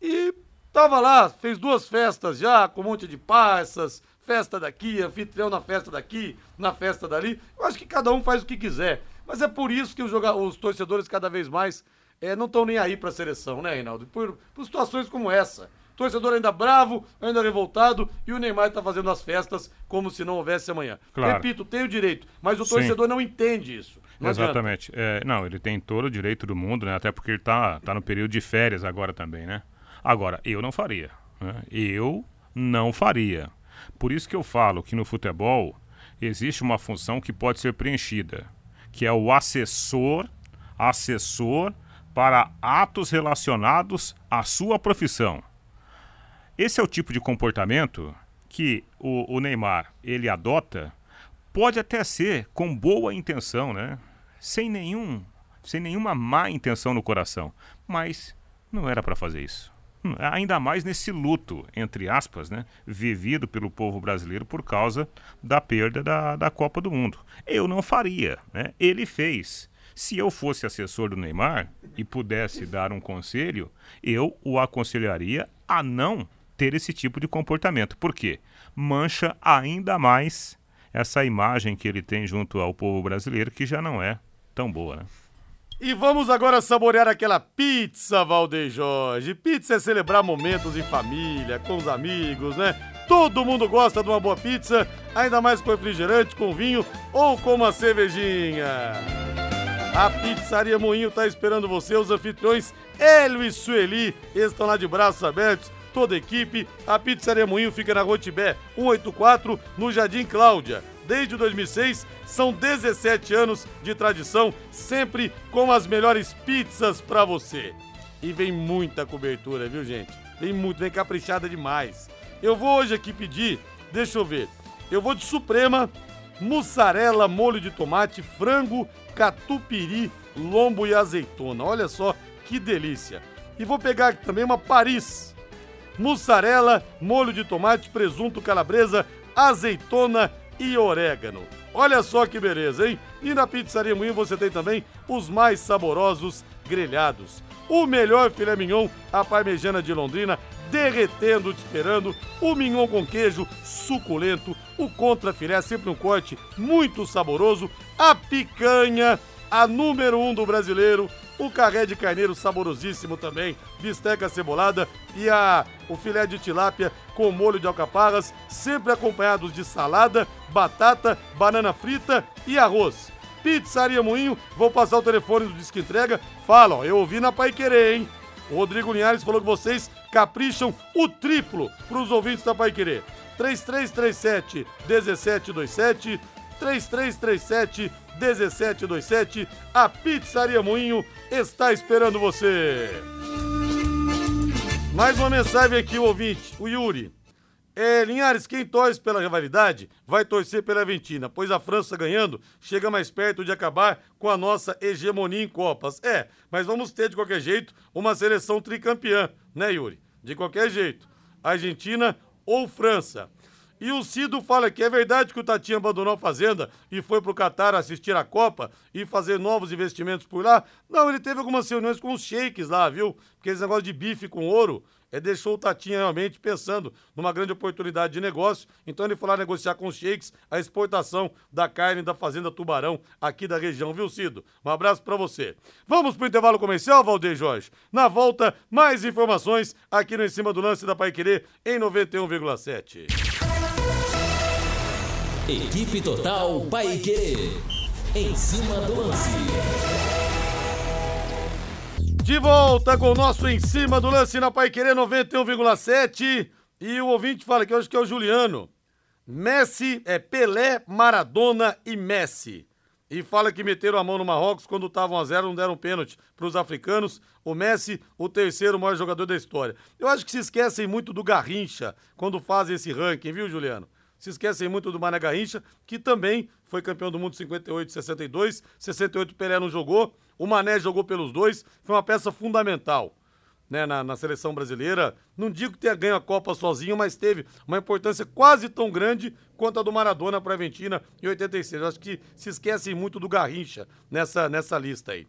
E tava lá, fez duas festas já, com um monte de passas, festa daqui, anfitrião na festa daqui, na festa dali. Eu acho que cada um faz o que quiser. Mas é por isso que os, os torcedores cada vez mais é, não estão nem aí para a seleção, né, Reinaldo? Por, por situações como essa. Torcedor ainda bravo, ainda revoltado, e o Neymar está fazendo as festas como se não houvesse amanhã. Claro. Repito, tem o direito, mas o torcedor Sim. não entende isso. Não Exatamente. É, não, ele tem todo o direito do mundo, né? Até porque ele está tá no período de férias agora também, né? Agora, eu não faria. Né? Eu não faria. Por isso que eu falo que no futebol existe uma função que pode ser preenchida, que é o assessor, assessor para atos relacionados à sua profissão. Esse é o tipo de comportamento que o, o Neymar ele adota, pode até ser com boa intenção, né? Sem nenhum, sem nenhuma má intenção no coração, mas não era para fazer isso. Ainda mais nesse luto, entre aspas, né, vivido pelo povo brasileiro por causa da perda da, da Copa do Mundo. Eu não faria, né? Ele fez. Se eu fosse assessor do Neymar e pudesse dar um conselho, eu o aconselharia a não ter esse tipo de comportamento. Por quê? Mancha ainda mais essa imagem que ele tem junto ao povo brasileiro, que já não é tão boa, né? E vamos agora saborear aquela pizza, Valdeir Jorge. Pizza é celebrar momentos em família, com os amigos, né? Todo mundo gosta de uma boa pizza, ainda mais com refrigerante, com vinho ou com uma cervejinha. A Pizzaria Moinho está esperando você, os anfitriões Hélio e Sueli estão lá de braços abertos, toda a equipe. A Pizzaria Moinho fica na Rotibé 184, no Jardim Cláudia desde 2006. São 17 anos de tradição, sempre com as melhores pizzas para você. E vem muita cobertura, viu, gente? Vem muito, vem caprichada demais. Eu vou hoje aqui pedir, deixa eu ver. Eu vou de Suprema, mussarela, molho de tomate, frango, catupiry, lombo e azeitona. Olha só que delícia. E vou pegar aqui também uma Paris. Mussarela, molho de tomate, presunto, calabresa, azeitona e orégano. Olha só que beleza, hein? E na Pizzaria Moinho você tem também os mais saborosos grelhados. O melhor filé mignon, a parmejana de Londrina, derretendo, te esperando. O mignon com queijo, suculento. O contra filé, sempre um corte muito saboroso. A picanha, a número um do brasileiro o carré de carneiro saborosíssimo também, bisteca cebolada e a, o filé de tilápia com molho de alcaparras, sempre acompanhados de salada, batata, banana frita e arroz. Pizzaria Moinho, vou passar o telefone do Disque Entrega. Fala, ó, eu ouvi na Pai Querer, hein? O Rodrigo Linhares falou que vocês capricham o triplo para os ouvintes da Pai Querer. 3337 1727 3337 1727. A Pizzaria Moinho está esperando você. Mais uma mensagem aqui, o ouvinte, o Yuri. É, Linhares, quem torce pela rivalidade vai torcer pela Argentina, pois a França ganhando chega mais perto de acabar com a nossa hegemonia em Copas. É, mas vamos ter de qualquer jeito uma seleção tricampeã, né, Yuri? De qualquer jeito. Argentina ou França. E o Cido fala que é verdade que o Tatinho abandonou a fazenda e foi pro Catar assistir a Copa e fazer novos investimentos por lá. Não, ele teve algumas reuniões com os sheiks lá, viu? Porque esse negócio de bife com ouro é, deixou o Tatinho realmente pensando numa grande oportunidade de negócio. Então ele foi lá negociar com os sheiks a exportação da carne da Fazenda Tubarão aqui da região, viu, Cido? Um abraço para você. Vamos pro intervalo comercial, Valdeir Jorge. Na volta, mais informações aqui no Em Cima do Lance da Pai Querer em 91,7. Equipe Total Paique. Em cima do lance. De volta com o nosso Em Cima do Lance na Pai Querer 91,7. E o ouvinte fala que hoje que é o Juliano. Messi é Pelé, Maradona e Messi. E fala que meteram a mão no Marrocos quando estavam a zero, não deram pênalti para os africanos. O Messi, o terceiro maior jogador da história. Eu acho que se esquecem muito do Garrincha quando fazem esse ranking, viu, Juliano? Se esquecem muito do Mané Garrincha, que também foi campeão do mundo 58 62. 68 Pelé não jogou, o Mané jogou pelos dois, foi uma peça fundamental. Né, na, na, seleção brasileira. Não digo que tenha ganho a Copa sozinho, mas teve uma importância quase tão grande quanto a do Maradona para a Argentina em 86. Eu acho que se esquecem muito do Garrincha nessa, nessa lista aí.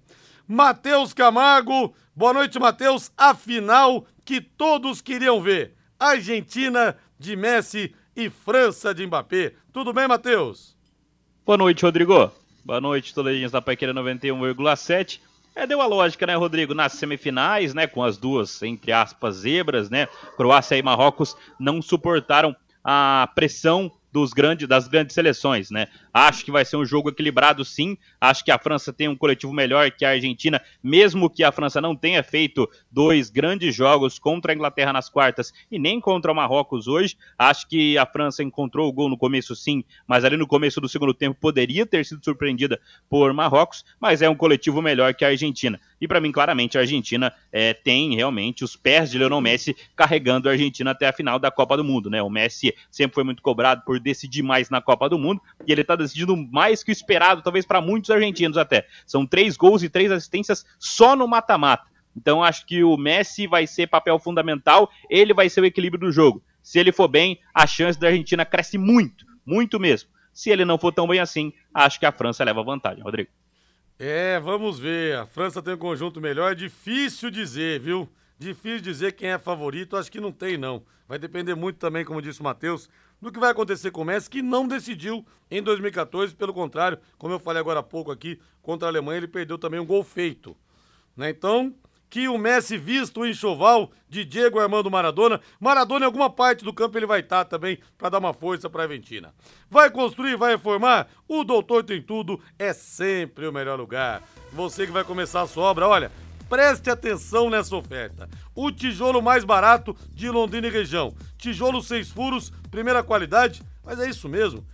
Matheus Camargo, boa noite, Matheus. A final que todos queriam ver: Argentina de Messi e França de Mbappé. Tudo bem, Matheus? Boa noite, Rodrigo. Boa noite, gente da Paiqueira 91,7. É, deu a lógica, né, Rodrigo? Nas semifinais, né, com as duas, entre aspas, zebras, né, Croácia e Marrocos não suportaram a pressão dos grandes, das grandes seleções, né? Acho que vai ser um jogo equilibrado, sim. Acho que a França tem um coletivo melhor que a Argentina, mesmo que a França não tenha feito dois grandes jogos contra a Inglaterra nas quartas e nem contra o Marrocos hoje. Acho que a França encontrou o gol no começo, sim, mas ali no começo do segundo tempo poderia ter sido surpreendida por Marrocos, mas é um coletivo melhor que a Argentina. E para mim, claramente, a Argentina é, tem realmente os pés de Lionel Messi carregando a Argentina até a final da Copa do Mundo, né? O Messi sempre foi muito cobrado por decidir mais na Copa do Mundo e ele está decidindo mais que o esperado, talvez para muitos argentinos até. São três gols e três assistências só no mata-mata. Então acho que o Messi vai ser papel fundamental, ele vai ser o equilíbrio do jogo. Se ele for bem, a chance da Argentina cresce muito, muito mesmo. Se ele não for tão bem assim, acho que a França leva vantagem, Rodrigo. É, vamos ver. A França tem um conjunto melhor. É difícil dizer, viu? Difícil dizer quem é favorito. Acho que não tem, não. Vai depender muito também, como disse o Matheus, do que vai acontecer com o Messi, que não decidiu em 2014. Pelo contrário, como eu falei agora há pouco aqui, contra a Alemanha, ele perdeu também um gol feito. Né? Então, que o Messi vista o enxoval de Diego Armando Maradona. Maradona em alguma parte do campo ele vai estar também para dar uma força para a Argentina. Vai construir, vai reformar? O Doutor Tem Tudo é sempre o melhor lugar. Você que vai começar a sua obra, olha, preste atenção nessa oferta. O tijolo mais barato de Londrina e região. Tijolo seis furos, primeira qualidade, mas é isso mesmo.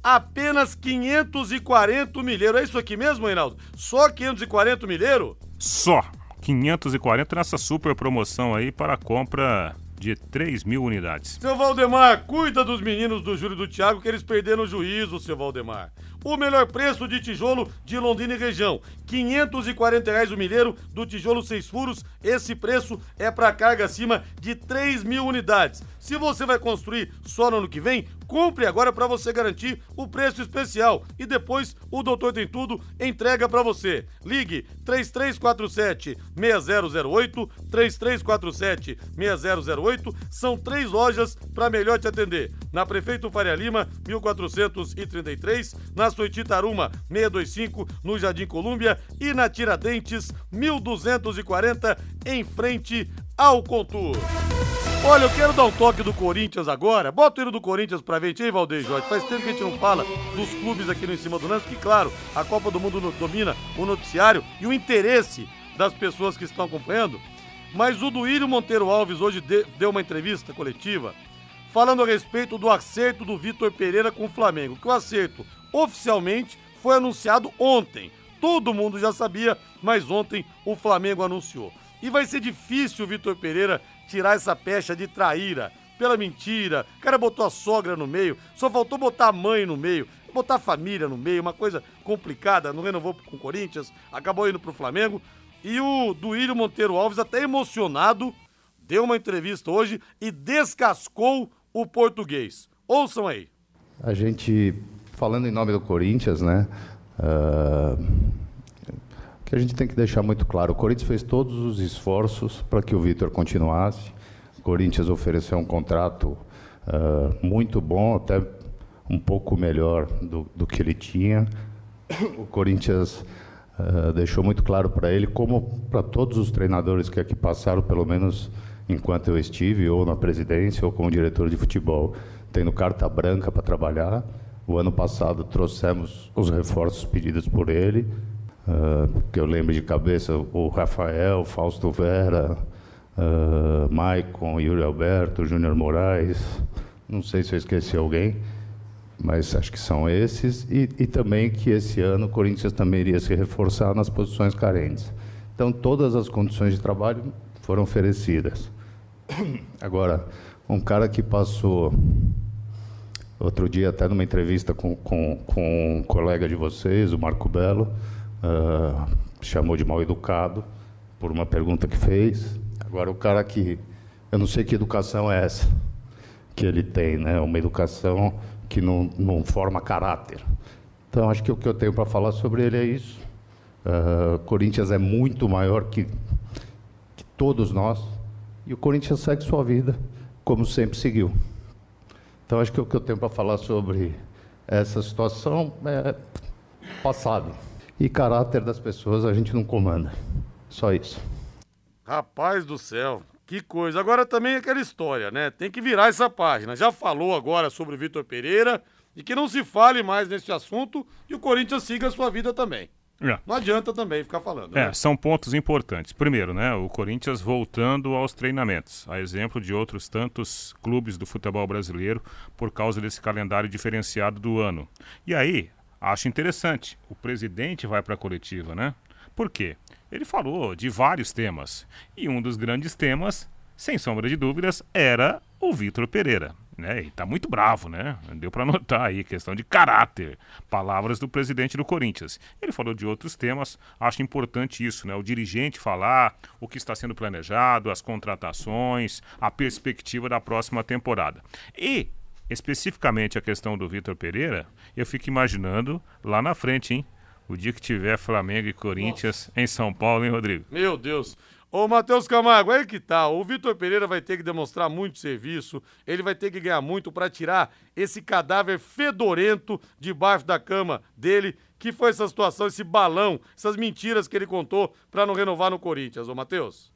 Apenas 540 milheiro. É isso aqui mesmo, Reinaldo? Só 540 milheiro? Só. 540 nessa super promoção aí para a compra de 3 mil unidades. Seu Valdemar, cuida dos meninos do Júlio do Thiago que eles perderam o juízo, seu Valdemar. O melhor preço de tijolo de Londrina e região. 540 reais o milheiro do tijolo 6 furos. Esse preço é para carga acima de 3 mil unidades. Se você vai construir só no ano que vem, compre agora para você garantir o preço especial. E depois o Doutor Tem Tudo entrega para você. Ligue 3347 6008, 3347 6008. São três lojas para melhor te atender. Na Prefeito Faria Lima, 1433, na Soititaruma 625, no Jardim Colúmbia e na Tiradentes 1240, em frente ao Contur. Olha, eu quero dar um toque do Corinthians agora. Bota o hino do Corinthians pra gente aí, Valdeir Jorge. Faz tempo que a gente não fala dos clubes aqui no Em Cima do Lance, que, claro, a Copa do Mundo domina o noticiário e o interesse das pessoas que estão acompanhando. Mas o Duílio Monteiro Alves hoje deu uma entrevista coletiva falando a respeito do acerto do Vitor Pereira com o Flamengo. Que o acerto oficialmente foi anunciado ontem. Todo mundo já sabia, mas ontem o Flamengo anunciou. E vai ser difícil o Vitor Pereira tirar essa pecha de traíra, pela mentira. O cara botou a sogra no meio, só faltou botar a mãe no meio, botar a família no meio, uma coisa complicada. Não renovou com o Corinthians, acabou indo pro Flamengo. E o Duílio Monteiro Alves, até emocionado, deu uma entrevista hoje e descascou o português. Ouçam aí. A gente, falando em nome do Corinthians, né? Uh que a gente tem que deixar muito claro. O Corinthians fez todos os esforços para que o Vitor continuasse. O Corinthians ofereceu um contrato uh, muito bom, até um pouco melhor do, do que ele tinha. O Corinthians uh, deixou muito claro para ele, como para todos os treinadores que aqui passaram, pelo menos enquanto eu estive, ou na presidência, ou como diretor de futebol, tendo carta branca para trabalhar. O ano passado trouxemos os reforços pedidos por ele, uh, que eu lembro de cabeça, o Rafael, Fausto Vera, uh, Maicon, Yuri Alberto, Júnior Moraes, não sei se eu esqueci alguém, mas acho que são esses, e, e também que esse ano o Corinthians também iria se reforçar nas posições carentes. Então, todas as condições de trabalho foram oferecidas. Agora, um cara que passou Outro dia, até numa entrevista com, com, com um colega de vocês, o Marco Belo, uh, chamou de mal educado por uma pergunta que fez. Agora, o cara que. Eu não sei que educação é essa que ele tem, né? Uma educação que não, não forma caráter. Então, acho que o que eu tenho para falar sobre ele é isso. Uh, Corinthians é muito maior que, que todos nós. E o Corinthians segue sua vida, como sempre seguiu. Então, acho que o que eu tenho para falar sobre essa situação é passado. E caráter das pessoas a gente não comanda. Só isso. Rapaz do céu, que coisa. Agora também é aquela história, né? Tem que virar essa página. Já falou agora sobre o Vitor Pereira e que não se fale mais nesse assunto e o Corinthians siga a sua vida também. É. Não adianta também ficar falando. É, né? são pontos importantes. Primeiro, né, o Corinthians voltando aos treinamentos, a exemplo de outros tantos clubes do futebol brasileiro, por causa desse calendário diferenciado do ano. E aí, acho interessante, o presidente vai para a coletiva, né? Por quê? Ele falou de vários temas, e um dos grandes temas, sem sombra de dúvidas, era o Vitor Pereira né? E tá muito bravo, né? Deu para notar aí, questão de caráter. Palavras do presidente do Corinthians. Ele falou de outros temas, acho importante isso, né? O dirigente falar o que está sendo planejado, as contratações, a perspectiva da próxima temporada. E, especificamente a questão do Vitor Pereira, eu fico imaginando lá na frente, hein? O dia que tiver Flamengo e Corinthians Nossa. em São Paulo, hein, Rodrigo? Meu Deus. Ô, Matheus Camargo, aí que tá. O Vitor Pereira vai ter que demonstrar muito serviço, ele vai ter que ganhar muito para tirar esse cadáver fedorento debaixo da cama dele, que foi essa situação, esse balão, essas mentiras que ele contou para não renovar no Corinthians, ô Matheus.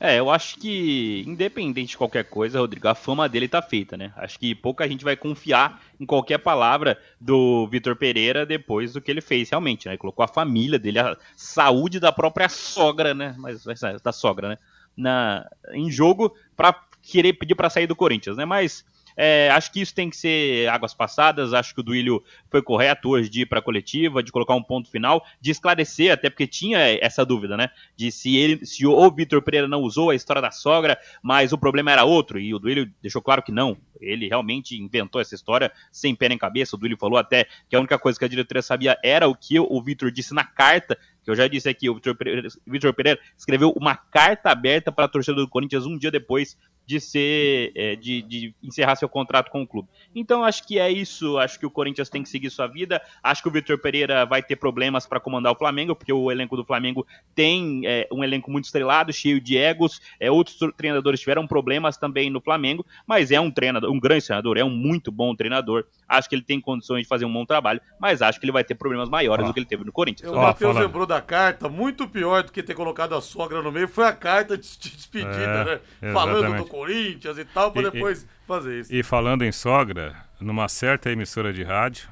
É, eu acho que, independente de qualquer coisa, Rodrigo, a fama dele tá feita, né? Acho que pouca gente vai confiar em qualquer palavra do Vitor Pereira depois do que ele fez, realmente, né? Colocou a família dele, a saúde da própria sogra, né? Mas da sogra, né? Na, em jogo para querer pedir para sair do Corinthians, né? Mas é, acho que isso tem que ser águas passadas. Acho que o Duílio foi correto hoje de ir para a coletiva, de colocar um ponto final, de esclarecer, até porque tinha essa dúvida, né? De se ele, se o Vitor Pereira não usou a história da sogra, mas o problema era outro. E o Duílio deixou claro que não. Ele realmente inventou essa história sem pé nem cabeça. O Duílio falou até que a única coisa que a diretoria sabia era o que o Vitor disse na carta que eu já disse aqui, o Vitor Pereira, Pereira, escreveu uma carta aberta para a torcida do Corinthians um dia depois de ser é, de, de, encerrar seu contrato com o clube. Então acho que é isso. Acho que o Corinthians tem que seguir sua vida. Acho que o Vitor Pereira vai ter problemas para comandar o Flamengo, porque o elenco do Flamengo tem é, um elenco muito estrelado, cheio de egos. É, outros treinadores tiveram problemas também no Flamengo, mas é um treinador, um grande treinador, é um muito bom treinador. Acho que ele tem condições de fazer um bom trabalho, mas acho que ele vai ter problemas maiores ah. do que ele teve no Corinthians. O Matheus lembrou da carta, muito pior do que ter colocado a sogra no meio, foi a carta de despedida, é, né? Falando do Corinthians e tal, para depois e, fazer isso. E falando em sogra, numa certa emissora de rádio,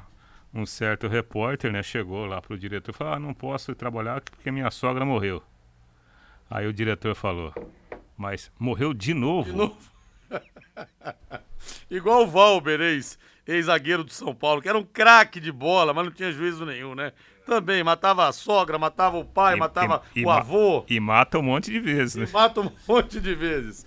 um certo repórter, né, chegou lá pro diretor e falou: ah, não posso trabalhar porque minha sogra morreu. Aí o diretor falou: mas morreu de novo? De novo? (laughs) Igual o Valber, ex-zagueiro do São Paulo, que era um craque de bola, mas não tinha juízo nenhum, né? Também matava a sogra, matava o pai, e, matava e, o avô. E mata um monte de vezes, né? E mata um (laughs) monte de vezes.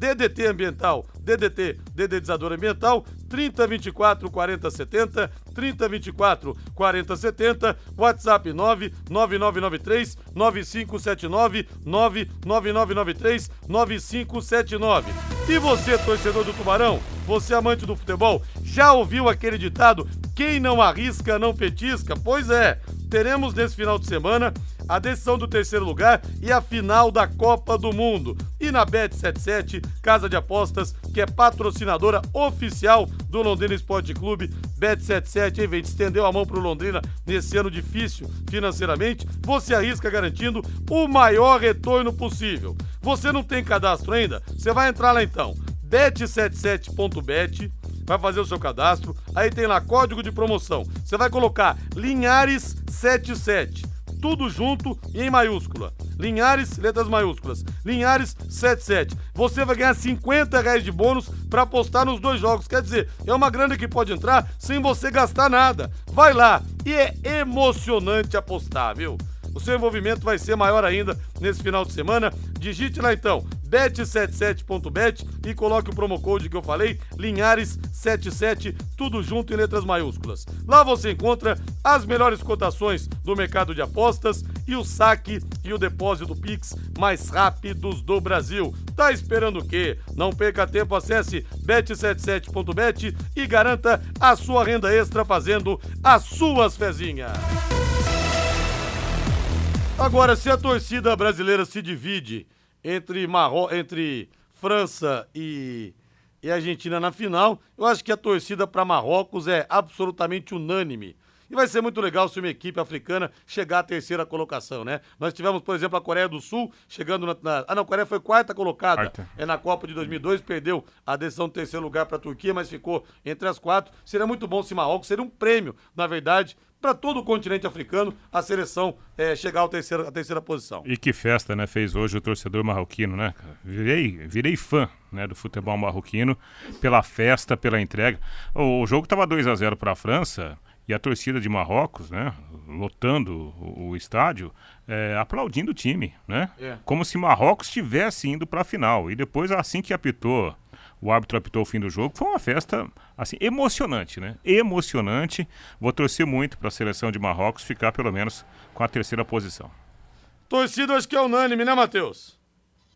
DDT Ambiental, DDT, Dedetizador Ambiental, 3024 4070, 3024 4070, WhatsApp 99993 9579, 99993 9579. E você, torcedor do Tubarão, você amante do futebol, já ouviu aquele ditado: quem não arrisca não petisca? Pois é, teremos nesse final de semana a decisão do terceiro lugar e a final da Copa do Mundo. E na Bet77, casa de apostas, que é patrocinadora oficial do Londrina Esporte Clube, Bet77, hein, vem, estendeu a mão pro Londrina nesse ano difícil financeiramente, você arrisca garantindo o maior retorno possível. Você não tem cadastro ainda? Você vai entrar lá então, bet77.bet, vai fazer o seu cadastro, aí tem lá código de promoção. Você vai colocar Linhares77 tudo junto e em maiúscula. Linhares, letras maiúsculas. Linhares 77. Você vai ganhar 50 reais de bônus para apostar nos dois jogos. Quer dizer, é uma grana que pode entrar sem você gastar nada. Vai lá e é emocionante apostar, viu? O seu envolvimento vai ser maior ainda nesse final de semana. Digite lá então, bet77.bet e coloque o promo code que eu falei, Linhares77, tudo junto em letras maiúsculas. Lá você encontra as melhores cotações do mercado de apostas e o saque e o depósito Pix mais rápidos do Brasil. Tá esperando o quê? Não perca tempo, acesse bet77.bet e garanta a sua renda extra fazendo as suas fezinhas. Agora, se a torcida brasileira se divide entre, Marro... entre França e... e Argentina na final, eu acho que a torcida para Marrocos é absolutamente unânime. E vai ser muito legal se uma equipe africana chegar à terceira colocação, né? Nós tivemos, por exemplo, a Coreia do Sul chegando na. na ah, não, a Coreia foi quarta colocada. Quarta. É na Copa de 2002, perdeu a decisão do terceiro lugar para a Turquia, mas ficou entre as quatro. Seria muito bom se Marrocos, seria um prêmio, na verdade, para todo o continente africano a seleção é, chegar à terceira, à terceira posição. E que festa, né, fez hoje o torcedor marroquino, né? Virei, virei fã, né, do futebol marroquino pela festa, pela entrega. O, o jogo estava 2 a 0 para a França e a torcida de Marrocos, né, lotando o, o estádio, é, aplaudindo o time, né? É. Como se Marrocos estivesse indo para a final. E depois, assim que apitou o árbitro apitou o fim do jogo. Foi uma festa assim emocionante, né? Emocionante. Vou torcer muito para a seleção de Marrocos ficar pelo menos com a terceira posição. Torcida acho que é unânime, né, Matheus?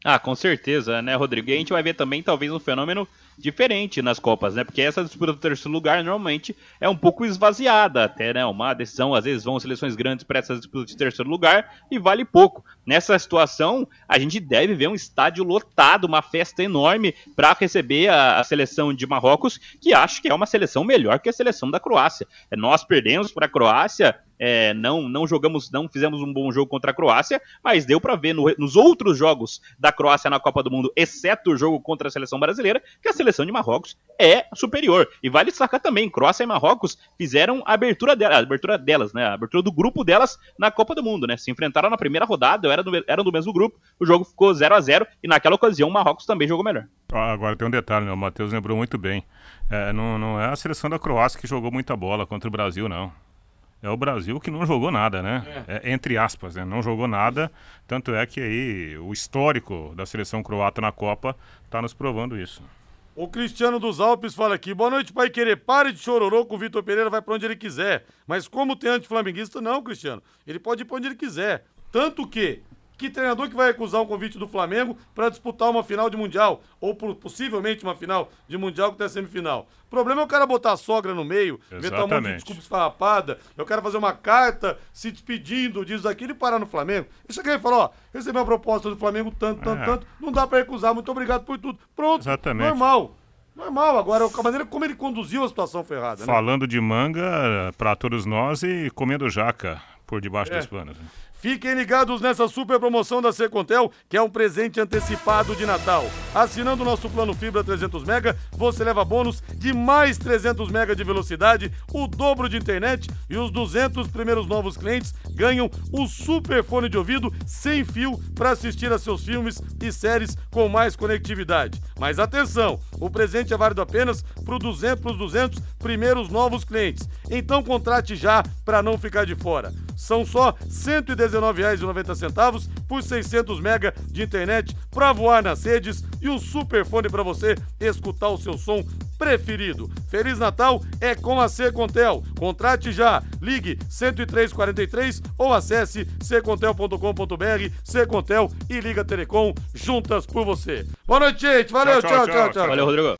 Ah, com certeza, né, Rodrigo? E a gente vai ver também talvez um fenômeno diferente nas Copas, né? Porque essa disputa do terceiro lugar normalmente é um pouco esvaziada, até, né? Uma decisão, às vezes vão seleções grandes para essa disputa de terceiro lugar e vale pouco. Nessa situação, a gente deve ver um estádio lotado, uma festa enorme para receber a, a, seleção de Marrocos, que acho que é uma seleção melhor que a seleção da Croácia. Nós perdemos para a Croácia é, não, não jogamos, não fizemos um bom jogo contra a Croácia, mas deu para ver no, nos outros jogos da Croácia na Copa do Mundo, exceto o jogo contra a seleção brasileira, que a seleção de Marrocos é superior. E vale destacar também, Croácia e Marrocos fizeram a abertura, dela, a abertura delas, né? A abertura do grupo delas na Copa do Mundo, né? Se enfrentaram na primeira rodada, eram do, eram do mesmo grupo, o jogo ficou 0 a 0 e naquela ocasião o Marrocos também jogou melhor. Agora tem um detalhe, né? O Matheus lembrou muito bem. É, não, não é a seleção da Croácia que jogou muita bola contra o Brasil, não é o Brasil que não jogou nada, né? É. É, entre aspas, né? Não jogou nada. Tanto é que aí o histórico da seleção croata na Copa está nos provando isso. O Cristiano dos Alpes fala aqui: boa noite, pai querer. Pare de chororô com o Vitor Pereira, vai para onde ele quiser. Mas como tem anti-flamenguista, não, Cristiano. Ele pode ir para onde ele quiser. Tanto que que treinador que vai recusar um convite do Flamengo para disputar uma final de Mundial? Ou possivelmente uma final de Mundial que tem semifinal. O problema é o cara botar a sogra no meio, inventar um monte de desculpa esfarrapada, eu quero fazer uma carta se despedindo disso aquilo e parar no Flamengo. Ele chega e fala, ó, recebi uma proposta do Flamengo tanto, tanto, é. tanto, não dá para recusar, muito obrigado por tudo. Pronto, Exatamente. normal. Normal, agora a maneira como ele conduziu a situação ferrada. Né? Falando de manga para todos nós e comendo jaca por debaixo é. das panas. Fiquem ligados nessa super promoção da Secontel, que é um presente antecipado de Natal. Assinando o nosso plano Fibra 300 Mega, você leva bônus de mais 300 Mega de velocidade, o dobro de internet e os 200 primeiros novos clientes ganham o super fone de ouvido sem fio para assistir a seus filmes e séries com mais conectividade. Mas atenção, o presente é válido apenas para os 200, primeiros novos clientes. Então contrate já para não ficar de fora. São só 119 R$119,90 por 600 mega de internet para voar nas redes e o superfone para você escutar o seu som preferido. Feliz Natal é com a Secontel. Contrate já. Ligue 10343 ou acesse secontel.com.br, Secontel e Liga Telecom juntas por você. Boa noite, gente. Valeu, tchau, tchau, tchau. tchau, tchau. Valeu, Rodrigo.